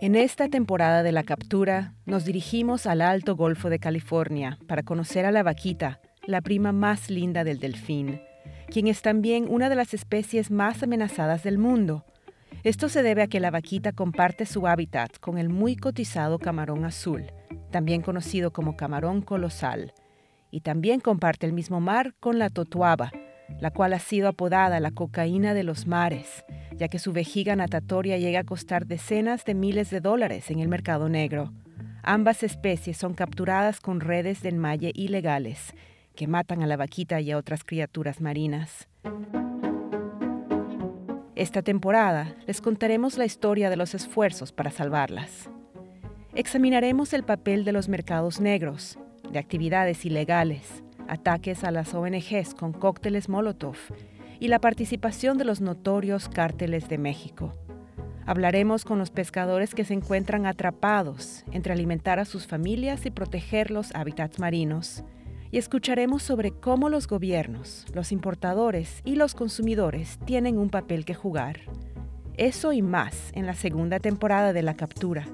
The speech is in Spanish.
En esta temporada de la captura, nos dirigimos al Alto Golfo de California para conocer a la vaquita, la prima más linda del delfín, quien es también una de las especies más amenazadas del mundo. Esto se debe a que la vaquita comparte su hábitat con el muy cotizado camarón azul, también conocido como camarón colosal, y también comparte el mismo mar con la totuaba, la cual ha sido apodada la cocaína de los mares, ya que su vejiga natatoria llega a costar decenas de miles de dólares en el mercado negro. Ambas especies son capturadas con redes de enmalle ilegales que matan a la vaquita y a otras criaturas marinas. Esta temporada les contaremos la historia de los esfuerzos para salvarlas. Examinaremos el papel de los mercados negros, de actividades ilegales, ataques a las ONGs con cócteles Molotov y la participación de los notorios cárteles de México. Hablaremos con los pescadores que se encuentran atrapados entre alimentar a sus familias y proteger los hábitats marinos. Y escucharemos sobre cómo los gobiernos, los importadores y los consumidores tienen un papel que jugar. Eso y más en la segunda temporada de La Captura